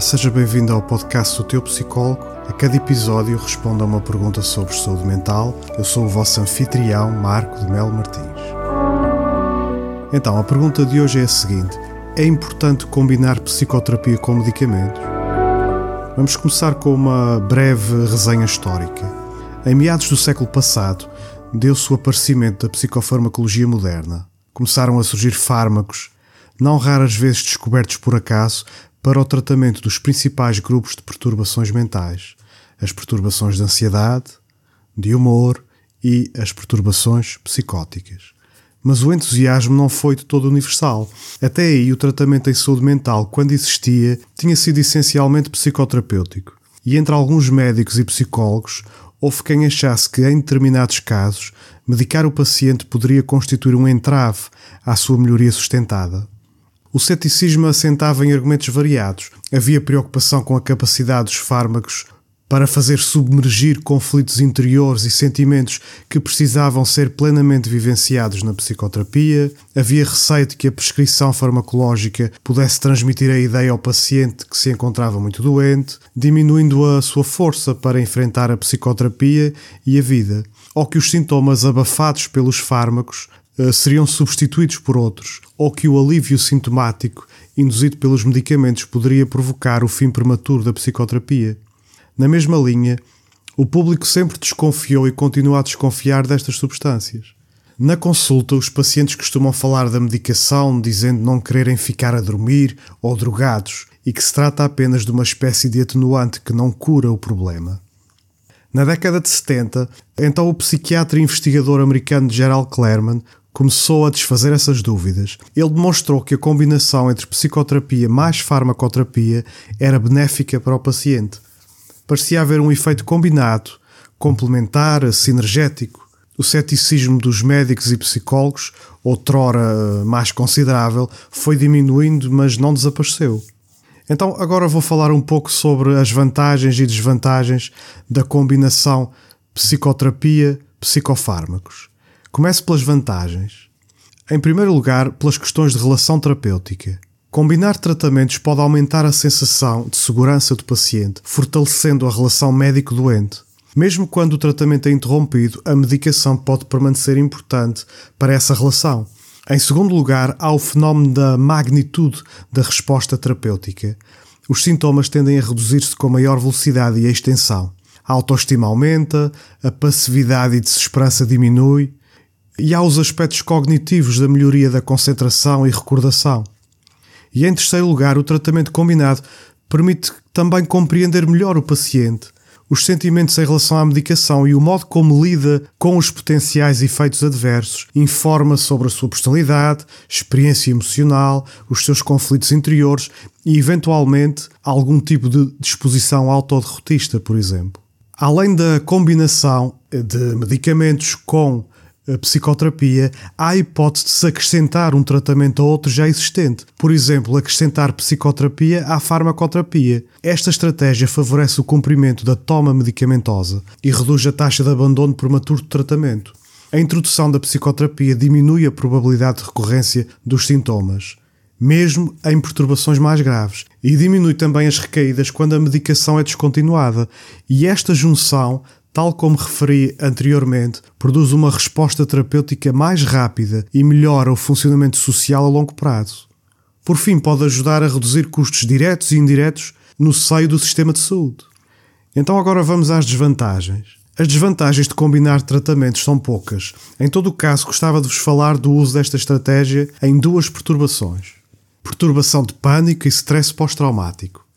Seja bem-vindo ao podcast do Teu Psicólogo. A cada episódio respondo a uma pergunta sobre saúde mental. Eu sou o vosso anfitrião, Marco de Melo Martins. Então, a pergunta de hoje é a seguinte: É importante combinar psicoterapia com medicamentos? Vamos começar com uma breve resenha histórica. Em meados do século passado, deu-se o aparecimento da psicofarmacologia moderna. Começaram a surgir fármacos, não raras vezes descobertos por acaso, para o tratamento dos principais grupos de perturbações mentais, as perturbações de ansiedade, de humor e as perturbações psicóticas. Mas o entusiasmo não foi de todo universal. Até aí, o tratamento em saúde mental, quando existia, tinha sido essencialmente psicoterapêutico. E entre alguns médicos e psicólogos, houve quem achasse que, em determinados casos, medicar o paciente poderia constituir um entrave à sua melhoria sustentada. O ceticismo assentava em argumentos variados. Havia preocupação com a capacidade dos fármacos para fazer submergir conflitos interiores e sentimentos que precisavam ser plenamente vivenciados na psicoterapia. Havia receio de que a prescrição farmacológica pudesse transmitir a ideia ao paciente que se encontrava muito doente, diminuindo a sua força para enfrentar a psicoterapia e a vida, ou que os sintomas abafados pelos fármacos eh, seriam substituídos por outros, ou que o alívio sintomático induzido pelos medicamentos poderia provocar o fim prematuro da psicoterapia. Na mesma linha, o público sempre desconfiou e continua a desconfiar destas substâncias. Na consulta, os pacientes costumam falar da medicação dizendo não quererem ficar a dormir ou drogados e que se trata apenas de uma espécie de atenuante que não cura o problema. Na década de 70, então o psiquiatra e investigador americano Gerald Clarman começou a desfazer essas dúvidas. Ele demonstrou que a combinação entre psicoterapia mais farmacoterapia era benéfica para o paciente. Parecia haver um efeito combinado, complementar, sinergético. O ceticismo dos médicos e psicólogos, outrora mais considerável, foi diminuindo, mas não desapareceu. Então, agora vou falar um pouco sobre as vantagens e desvantagens da combinação psicoterapia-psicofármacos. Começo pelas vantagens. Em primeiro lugar, pelas questões de relação terapêutica. Combinar tratamentos pode aumentar a sensação de segurança do paciente, fortalecendo a relação médico-doente. Mesmo quando o tratamento é interrompido, a medicação pode permanecer importante para essa relação. Em segundo lugar, há o fenómeno da magnitude da resposta terapêutica. Os sintomas tendem a reduzir-se com maior velocidade e extensão. A autoestima aumenta, a passividade e desesperança diminui, e há os aspectos cognitivos da melhoria da concentração e recordação. E em terceiro lugar, o tratamento combinado permite também compreender melhor o paciente, os sentimentos em relação à medicação e o modo como lida com os potenciais efeitos adversos, informa sobre a sua personalidade, experiência emocional, os seus conflitos interiores e, eventualmente, algum tipo de disposição autoderrotista, por exemplo. Além da combinação de medicamentos com a psicoterapia, há a hipótese de se acrescentar um tratamento a outro já existente. Por exemplo, acrescentar psicoterapia à farmacoterapia. Esta estratégia favorece o cumprimento da toma medicamentosa e reduz a taxa de abandono prematuro do tratamento. A introdução da psicoterapia diminui a probabilidade de recorrência dos sintomas, mesmo em perturbações mais graves, e diminui também as recaídas quando a medicação é descontinuada. E esta junção tal como referi anteriormente, produz uma resposta terapêutica mais rápida e melhora o funcionamento social a longo prazo. Por fim, pode ajudar a reduzir custos diretos e indiretos no seio do sistema de saúde. Então, agora vamos às desvantagens. As desvantagens de combinar tratamentos são poucas. Em todo o caso, gostava de vos falar do uso desta estratégia em duas perturbações: perturbação de pânico e stress pós-traumático.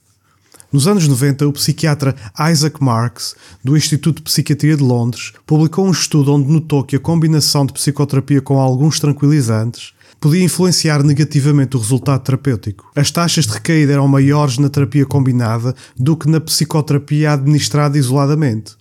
Nos anos 90, o psiquiatra Isaac Marks, do Instituto de Psiquiatria de Londres, publicou um estudo onde notou que a combinação de psicoterapia com alguns tranquilizantes podia influenciar negativamente o resultado terapêutico. As taxas de recaída eram maiores na terapia combinada do que na psicoterapia administrada isoladamente.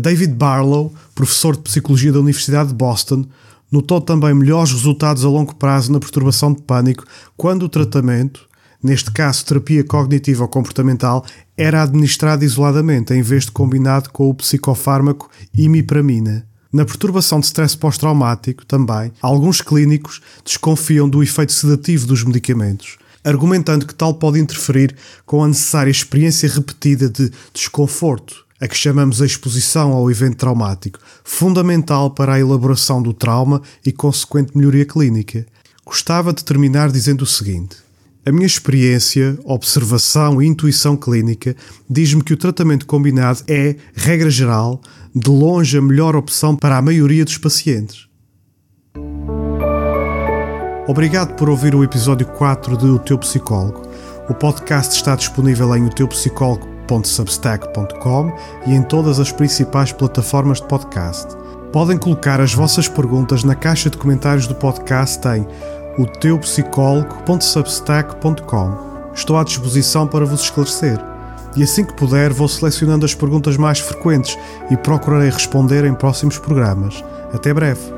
David Barlow, professor de psicologia da Universidade de Boston, notou também melhores resultados a longo prazo na perturbação de pânico quando o tratamento, neste caso terapia cognitiva ou comportamental, era administrado isoladamente em vez de combinado com o psicofármaco imipramina. Na perturbação de stress pós-traumático, também, alguns clínicos desconfiam do efeito sedativo dos medicamentos. argumentando que tal pode interferir com a necessária experiência repetida de desconforto, a que chamamos a exposição ao evento traumático, fundamental para a elaboração do trauma e consequente melhoria clínica. Gostava de terminar dizendo o seguinte: a minha experiência, observação e intuição clínica diz-me que o tratamento combinado é, regra geral, de longe a melhor opção para a maioria dos pacientes. Obrigado por ouvir o episódio 4 de O Teu Psicólogo. O podcast está disponível em oteupsicólogo.substack.com e em todas as principais plataformas de podcast. Podem colocar as vossas perguntas na caixa de comentários do podcast em o teupsicólogo.substack.com. Estou à disposição para vos esclarecer. E assim que puder, vou selecionando as perguntas mais frequentes e procurarei responder em próximos programas. Até breve!